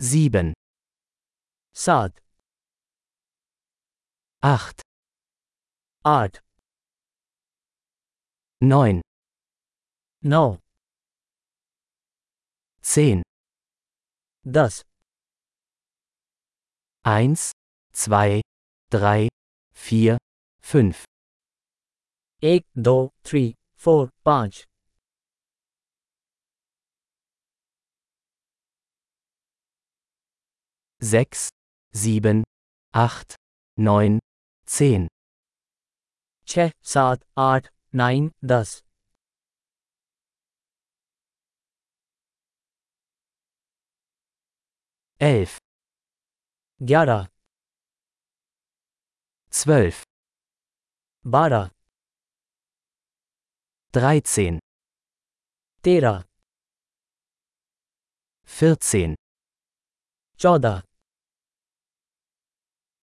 Sieben. Saat. Acht. Art. Neun. No. Zehn. Das. Eins, zwei, drei, vier, fünf. Ek, do, three, four, punch. 6, 7, 8, 9, 10. 6, 7, 8, 9, 10. Elf. Gyarah. Zwölf. Bara. Dreizehn. Tera. Vierzehn. Chaudah.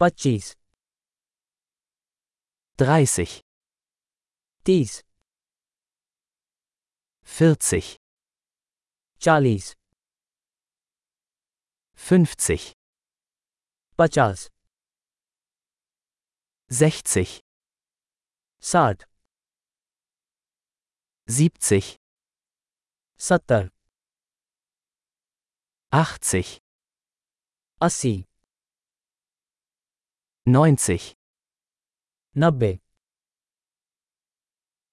પચીસ dreißig. Dies vierzig. Charlies fünfzig. પચાસ sechzig. Sad siebzig. Satter achtzig. Assi. 90 90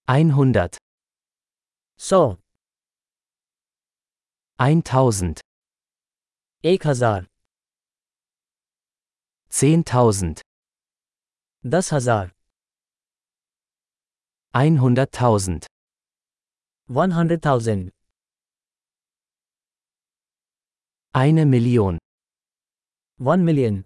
100 100 1000 1000 10000 Hazar 100.000 100.000 Eine Million. 1 Million.